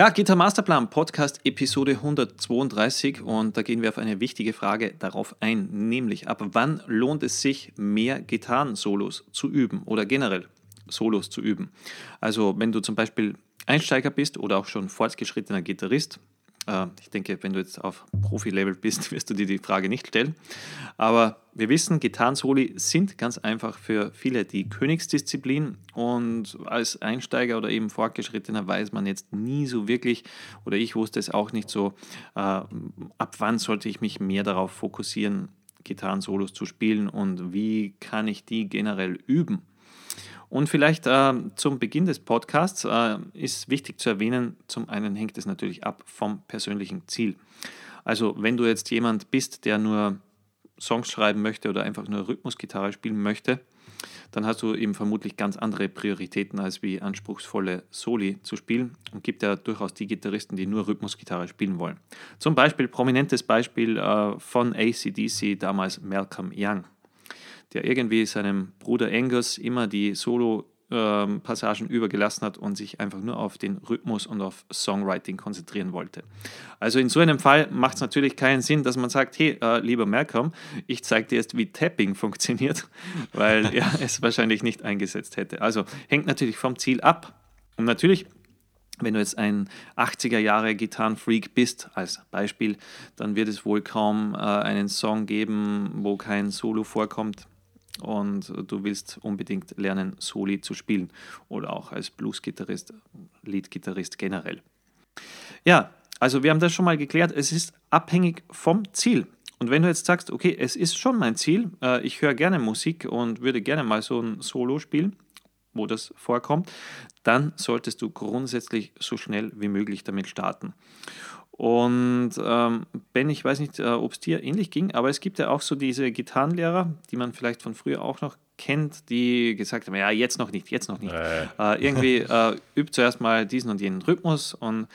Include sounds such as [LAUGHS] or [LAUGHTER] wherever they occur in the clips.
Ja, Gitter Masterplan Podcast Episode 132 und da gehen wir auf eine wichtige Frage darauf ein, nämlich ab wann lohnt es sich mehr Gitarren-Solos zu üben oder generell Solos zu üben. Also wenn du zum Beispiel Einsteiger bist oder auch schon fortgeschrittener Gitarrist, ich denke, wenn du jetzt auf Profi-Level bist, [LAUGHS] wirst du dir die Frage nicht stellen. Aber wir wissen, Gitarrensoli sind ganz einfach für viele die Königsdisziplin und als Einsteiger oder eben Fortgeschrittener weiß man jetzt nie so wirklich, oder ich wusste es auch nicht so, äh, ab wann sollte ich mich mehr darauf fokussieren, Gitarrensolos zu spielen und wie kann ich die generell üben. Und vielleicht äh, zum Beginn des Podcasts äh, ist wichtig zu erwähnen, zum einen hängt es natürlich ab vom persönlichen Ziel. Also wenn du jetzt jemand bist, der nur Songs schreiben möchte oder einfach nur Rhythmusgitarre spielen möchte, dann hast du eben vermutlich ganz andere Prioritäten, als wie anspruchsvolle Soli zu spielen. Und gibt ja durchaus die Gitarristen, die nur Rhythmusgitarre spielen wollen. Zum Beispiel, prominentes Beispiel äh, von ACDC, damals Malcolm Young der irgendwie seinem Bruder Angus immer die Solo-Passagen ähm, übergelassen hat und sich einfach nur auf den Rhythmus und auf Songwriting konzentrieren wollte. Also in so einem Fall macht es natürlich keinen Sinn, dass man sagt, hey, äh, lieber Malcolm, ich zeige dir jetzt, wie Tapping funktioniert, [LAUGHS] weil er [LAUGHS] es wahrscheinlich nicht eingesetzt hätte. Also hängt natürlich vom Ziel ab. Und natürlich wenn du jetzt ein 80er Jahre Gitarrenfreak bist, als Beispiel, dann wird es wohl kaum äh, einen Song geben, wo kein Solo vorkommt und du willst unbedingt lernen, Soli zu spielen oder auch als Blues-Gitarrist, Lead-Gitarrist generell. Ja, also wir haben das schon mal geklärt, es ist abhängig vom Ziel. Und wenn du jetzt sagst, okay, es ist schon mein Ziel, äh, ich höre gerne Musik und würde gerne mal so ein Solo spielen, wo das vorkommt, dann solltest du grundsätzlich so schnell wie möglich damit starten. Und ähm, Ben, ich weiß nicht, äh, ob es dir ähnlich ging, aber es gibt ja auch so diese Gitarrenlehrer, die man vielleicht von früher auch noch kennt, die gesagt haben, ja, jetzt noch nicht, jetzt noch nicht. Äh. Äh, irgendwie äh, übt zuerst mal diesen und jenen Rhythmus und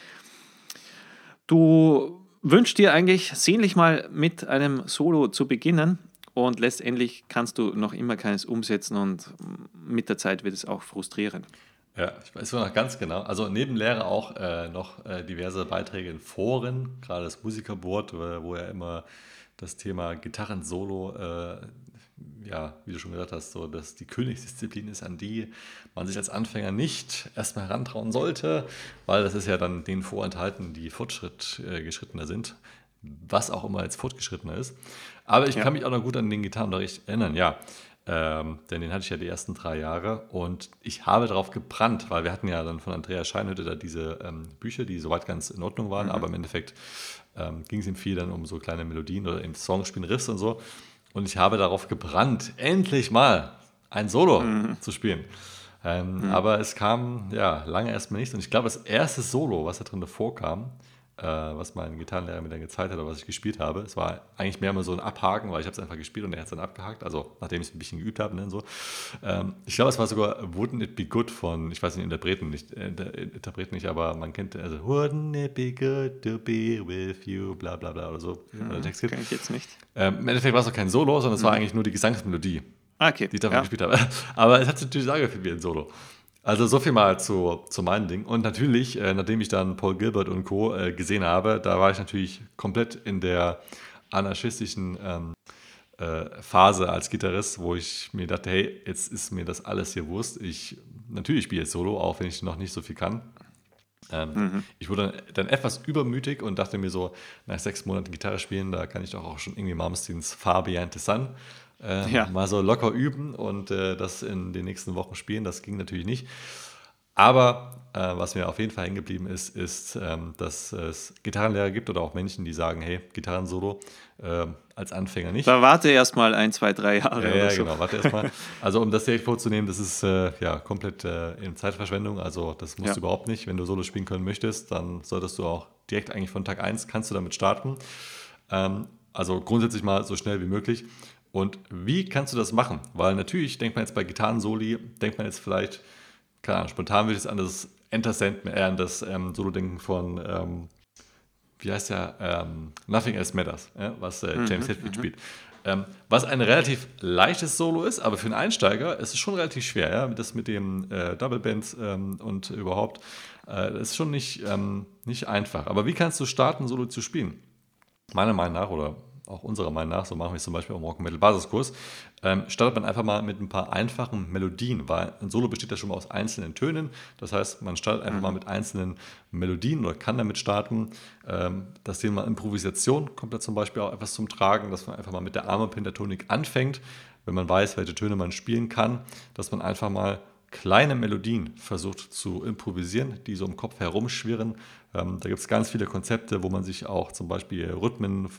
du wünschst dir eigentlich sehnlich mal mit einem Solo zu beginnen und letztendlich kannst du noch immer keines umsetzen und mit der Zeit wird es auch frustrierend. Ja, ich weiß noch ganz genau. Also neben Lehre auch äh, noch äh, diverse Beiträge in Foren, gerade das Musikerboard, wo ja immer das Thema Gitarren-Solo, äh, ja, wie du schon gesagt hast, so dass die Königsdisziplin ist, an die man sich als Anfänger nicht erstmal herantrauen sollte, weil das ist ja dann den vorenthalten, die fortschrittgeschrittener äh, sind, was auch immer als fortgeschrittener ist. Aber ich ja. kann mich auch noch gut an den Gitarrenunterricht erinnern, ja. Ähm, denn den hatte ich ja die ersten drei Jahre und ich habe darauf gebrannt, weil wir hatten ja dann von Andrea Scheinhütte da diese ähm, Bücher, die soweit ganz in Ordnung waren, mhm. aber im Endeffekt ähm, ging es ihm viel dann um so kleine Melodien oder im Song spielen Riffs und so. Und ich habe darauf gebrannt, endlich mal ein Solo mhm. zu spielen. Ähm, mhm. Aber es kam ja lange erstmal nichts und ich glaube, das erste Solo, was da drin vorkam, äh, was mein Gitarrenlehrer mir dann gezeigt hat oder was ich gespielt habe. Es war eigentlich mehr mal so ein Abhaken, weil ich habe es einfach gespielt und er hat es dann abgehakt, also nachdem ich es ein bisschen geübt habe. Ne, so. Ähm, ich glaube, es war sogar Wouldn't It Be Good von, ich weiß nicht, Interpreten nicht, äh, Interpreten nicht, aber man kennt, also Wouldn't It Be Good to Be With You, bla bla bla oder so. Mhm, Text Kenn ich jetzt nicht. Ähm, Im Endeffekt war es auch kein Solo, sondern es mhm. war eigentlich nur die Gesangsmelodie. Ah, okay. Die ich davon ja. gespielt habe. [LAUGHS] Aber es hat sich natürlich angefühlt wie ein Solo. Also so viel mal zu, zu meinem Ding. Und natürlich, äh, nachdem ich dann Paul Gilbert und Co. Äh, gesehen habe, da war ich natürlich komplett in der anarchistischen ähm, äh, Phase als Gitarrist, wo ich mir dachte, hey, jetzt ist mir das alles hier Wurst. Ich natürlich spiele jetzt Solo, auch wenn ich noch nicht so viel kann. Ähm, mhm. Ich wurde dann etwas übermütig und dachte mir so, nach sechs Monaten Gitarre spielen, da kann ich doch auch schon irgendwie Malmsteens Far Beyond the Sun äh, ja. mal so locker üben und äh, das in den nächsten Wochen spielen. Das ging natürlich nicht. Aber äh, was mir auf jeden Fall hängen geblieben ist, ist, ähm, dass es Gitarrenlehrer gibt oder auch Menschen, die sagen, hey, Gitarrensolo äh, als Anfänger nicht. Da warte erst mal ein, zwei, drei Jahre. Ja, ja so. genau, warte erst mal. [LAUGHS] Also um das direkt vorzunehmen, das ist äh, ja komplett äh, in Zeitverschwendung. Also das musst ja. du überhaupt nicht. Wenn du Solo spielen können möchtest, dann solltest du auch direkt eigentlich von Tag 1 kannst du damit starten. Ähm, also grundsätzlich mal so schnell wie möglich. Und wie kannst du das machen? Weil natürlich denkt man jetzt bei Gitarren-Soli, denkt man jetzt vielleicht, keine Ahnung, spontan würde ich es an das Enter Sand, äh, an das ähm, Solo denken von, ähm, wie heißt der, ähm, Nothing Else Matters, ja, was äh, mhm, James mhm, Hetfield spielt. Ähm, was ein relativ leichtes Solo ist, aber für einen Einsteiger ist es schon relativ schwer, ja, das mit dem äh, Double Bands ähm, und überhaupt. Äh, das ist schon nicht, ähm, nicht einfach. Aber wie kannst du starten, Solo zu spielen? Meiner Meinung nach, oder auch unserer Meinung nach, so machen wir es zum Beispiel im Rock Metal Basiskurs, ähm, startet man einfach mal mit ein paar einfachen Melodien, weil ein Solo besteht ja schon mal aus einzelnen Tönen. Das heißt, man startet einfach mhm. mal mit einzelnen Melodien oder kann damit starten. Ähm, das Thema Improvisation kommt da zum Beispiel auch etwas zum Tragen, dass man einfach mal mit der Arme-Pentatonik anfängt, wenn man weiß, welche Töne man spielen kann, dass man einfach mal kleine Melodien versucht zu improvisieren, die so im Kopf herumschwirren. Ähm, da gibt es ganz viele Konzepte, wo man sich auch zum Beispiel Rhythmen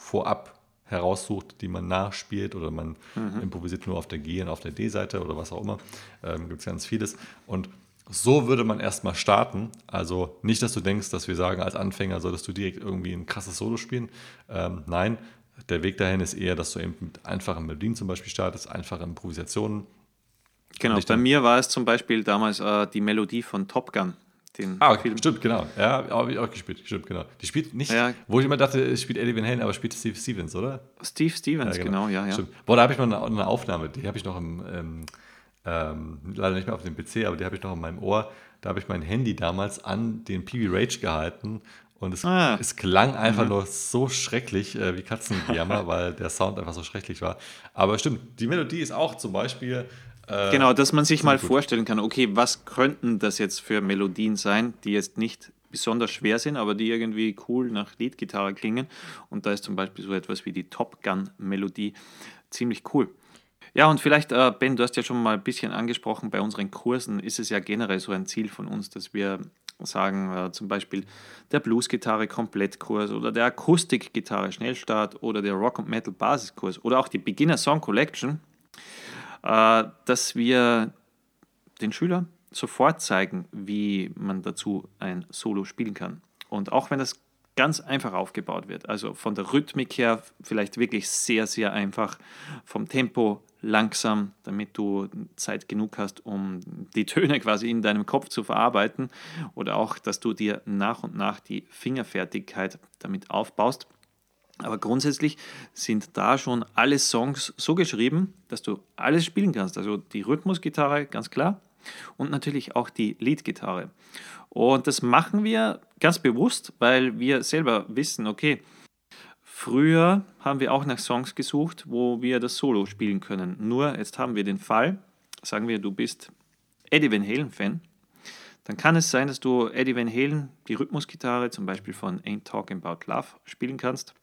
vorab heraussucht, die man nachspielt oder man mhm. improvisiert nur auf der G und auf der D-Seite oder was auch immer. Ähm, gibt es ganz vieles. Und so würde man erstmal starten. Also nicht, dass du denkst, dass wir sagen, als Anfänger solltest du direkt irgendwie ein krasses Solo spielen. Ähm, nein, der Weg dahin ist eher, dass du eben mit einfachen Melodien zum Beispiel startest, einfache Improvisationen. Genau, bei mir war es zum Beispiel damals äh, die Melodie von Top Gun. Den ah, okay, stimmt, genau. Ja, habe ich auch gespielt. Stimmt, genau. Die spielt nicht, ja. wo ich immer dachte, es spielt Eddie Van Halen, aber spielt Steve Stevens, oder? Steve Stevens, ja, genau. genau, ja, ja. Stimmt. Boah, da habe ich noch eine, eine, Aufnahme, die habe ich noch im, ähm, ähm, leider nicht mehr auf dem PC, aber die habe ich noch in meinem Ohr. Da habe ich mein Handy damals an den PB Rage gehalten und es, ah. es klang einfach mhm. nur so schrecklich äh, wie Katzenjammer, [LAUGHS] weil der Sound einfach so schrecklich war. Aber stimmt, die Melodie ist auch zum Beispiel äh, genau, dass man sich mal gut. vorstellen kann, okay, was könnten das jetzt für Melodien sein, die jetzt nicht besonders schwer sind, aber die irgendwie cool nach Leadgitarre klingen. Und da ist zum Beispiel so etwas wie die Top Gun-Melodie ziemlich cool. Ja, und vielleicht, äh, Ben, du hast ja schon mal ein bisschen angesprochen, bei unseren Kursen ist es ja generell so ein Ziel von uns, dass wir sagen, äh, zum Beispiel der Blues-Gitarre Komplettkurs oder der Akustik-Gitarre Schnellstart oder der Rock- und Metal-Basiskurs oder auch die Beginner Song Collection dass wir den Schülern sofort zeigen, wie man dazu ein Solo spielen kann. Und auch wenn das ganz einfach aufgebaut wird, also von der Rhythmik her vielleicht wirklich sehr, sehr einfach, vom Tempo langsam, damit du Zeit genug hast, um die Töne quasi in deinem Kopf zu verarbeiten oder auch, dass du dir nach und nach die Fingerfertigkeit damit aufbaust. Aber grundsätzlich sind da schon alle Songs so geschrieben, dass du alles spielen kannst. Also die Rhythmusgitarre, ganz klar. Und natürlich auch die Leadgitarre. Und das machen wir ganz bewusst, weil wir selber wissen, okay, früher haben wir auch nach Songs gesucht, wo wir das Solo spielen können. Nur jetzt haben wir den Fall, sagen wir, du bist Eddie Van Halen-Fan. Dann kann es sein, dass du Eddie Van Halen, die Rhythmusgitarre zum Beispiel von Ain't Talking About Love, spielen kannst.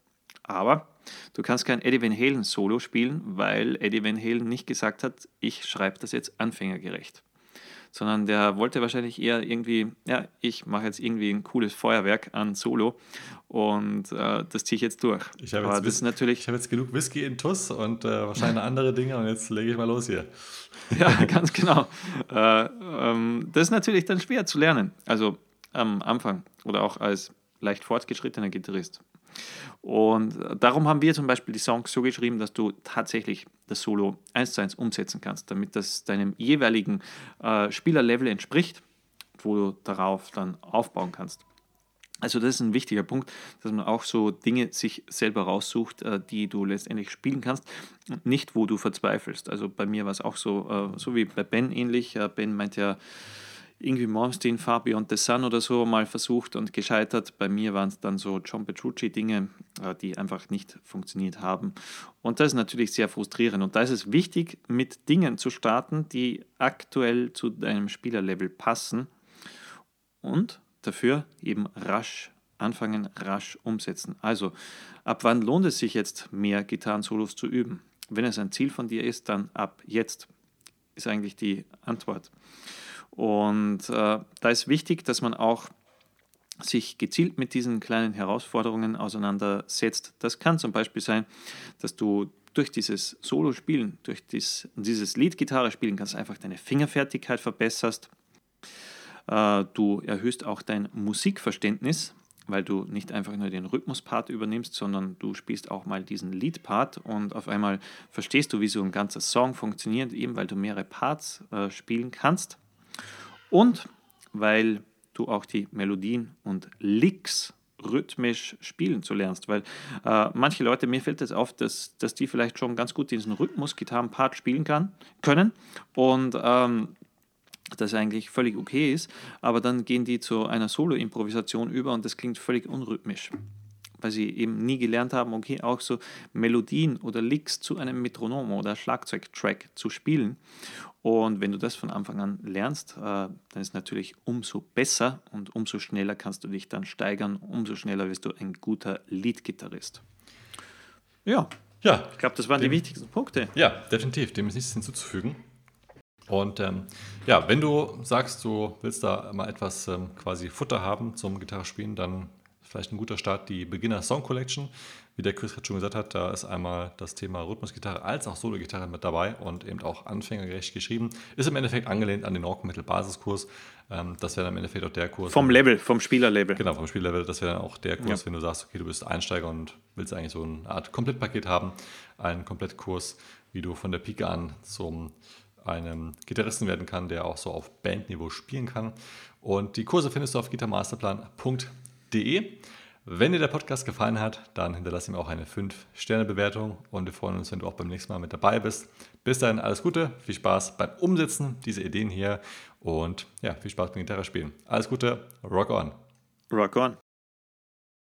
Aber du kannst kein Eddie Van Halen Solo spielen, weil Eddie Van Halen nicht gesagt hat, ich schreibe das jetzt anfängergerecht. Sondern der wollte wahrscheinlich eher irgendwie, ja, ich mache jetzt irgendwie ein cooles Feuerwerk an Solo und äh, das ziehe ich jetzt durch. Ich habe jetzt, das natürlich hab jetzt genug Whisky in Tuss und äh, wahrscheinlich andere Dinge und jetzt lege ich mal los hier. [LAUGHS] ja, ganz genau. Äh, ähm, das ist natürlich dann schwer zu lernen. Also am Anfang oder auch als leicht fortgeschrittener Gitarrist. Und darum haben wir zum Beispiel die Songs so geschrieben, dass du tatsächlich das Solo eins zu eins umsetzen kannst, damit das deinem jeweiligen äh, Spielerlevel entspricht, wo du darauf dann aufbauen kannst. Also das ist ein wichtiger Punkt, dass man auch so Dinge sich selber raussucht, äh, die du letztendlich spielen kannst und nicht, wo du verzweifelst. Also bei mir war es auch so, äh, so wie bei Ben ähnlich. Äh, ben meint ja, irgendwie Malmsteen, Far Beyond the Sun oder so mal versucht und gescheitert. Bei mir waren es dann so John Petrucci-Dinge, äh, die einfach nicht funktioniert haben. Und das ist natürlich sehr frustrierend. Und da ist es wichtig, mit Dingen zu starten, die aktuell zu deinem Spielerlevel passen und dafür eben rasch anfangen, rasch umsetzen. Also, ab wann lohnt es sich jetzt, mehr Gitarren-Solos zu üben? Wenn es ein Ziel von dir ist, dann ab jetzt, ist eigentlich die Antwort. Und äh, da ist wichtig, dass man auch sich gezielt mit diesen kleinen Herausforderungen auseinandersetzt. Das kann zum Beispiel sein, dass du durch dieses Solo-Spielen, durch dies, dieses Lead-Gitarre spielen kannst, einfach deine Fingerfertigkeit verbesserst. Äh, du erhöhst auch dein Musikverständnis, weil du nicht einfach nur den Rhythmuspart übernimmst, sondern du spielst auch mal diesen Lead-Part und auf einmal verstehst du, wie so ein ganzer Song funktioniert, eben weil du mehrere Parts äh, spielen kannst und weil du auch die Melodien und Licks rhythmisch spielen zu lernst, weil äh, manche Leute, mir fällt es auf, dass, dass die vielleicht schon ganz gut diesen Rhythmus-Gitarren-Part spielen kann, können. Und ähm, das eigentlich völlig okay ist, aber dann gehen die zu einer Solo-Improvisation über und das klingt völlig unrhythmisch, weil sie eben nie gelernt haben, okay, auch so Melodien oder Licks zu einem Metronom oder Schlagzeugtrack zu spielen. Und wenn du das von Anfang an lernst, äh, dann ist natürlich umso besser und umso schneller kannst du dich dann steigern, umso schneller wirst du ein guter Leadgitarrist. Ja, ja, ich glaube, das waren dem, die wichtigsten Punkte. Ja, definitiv. Dem ist nichts hinzuzufügen. Und ähm, ja, wenn du sagst, du willst da mal etwas ähm, quasi Futter haben zum Gitarrespielen, dann vielleicht ein guter Start die Beginner Song Collection. Wie der Chris gerade schon gesagt hat, da ist einmal das Thema Rhythmusgitarre als auch Solo-Gitarre mit dabei und eben auch anfängergerecht geschrieben. Ist im Endeffekt angelehnt an den Orc Metal Basiskurs. Ähm, das wäre dann im Endeffekt auch der Kurs. Vom Level, vom Spielerlevel. Genau, vom Spielerlevel. Das wäre dann auch der Kurs, ja. wenn du sagst, okay, du bist Einsteiger und willst eigentlich so eine Art Komplettpaket haben. Einen Komplettkurs, wie du von der Pike an zum einem Gitarristen werden kann, der auch so auf Bandniveau spielen kann. Und die Kurse findest du auf gitarmasterplan.de. Wenn dir der Podcast gefallen hat, dann hinterlasse mir auch eine 5-Sterne-Bewertung und wir freuen uns, wenn du auch beim nächsten Mal mit dabei bist. Bis dahin alles Gute, viel Spaß beim Umsetzen dieser Ideen hier und ja, viel Spaß beim Gitarre spielen. Alles Gute, rock on. Rock on.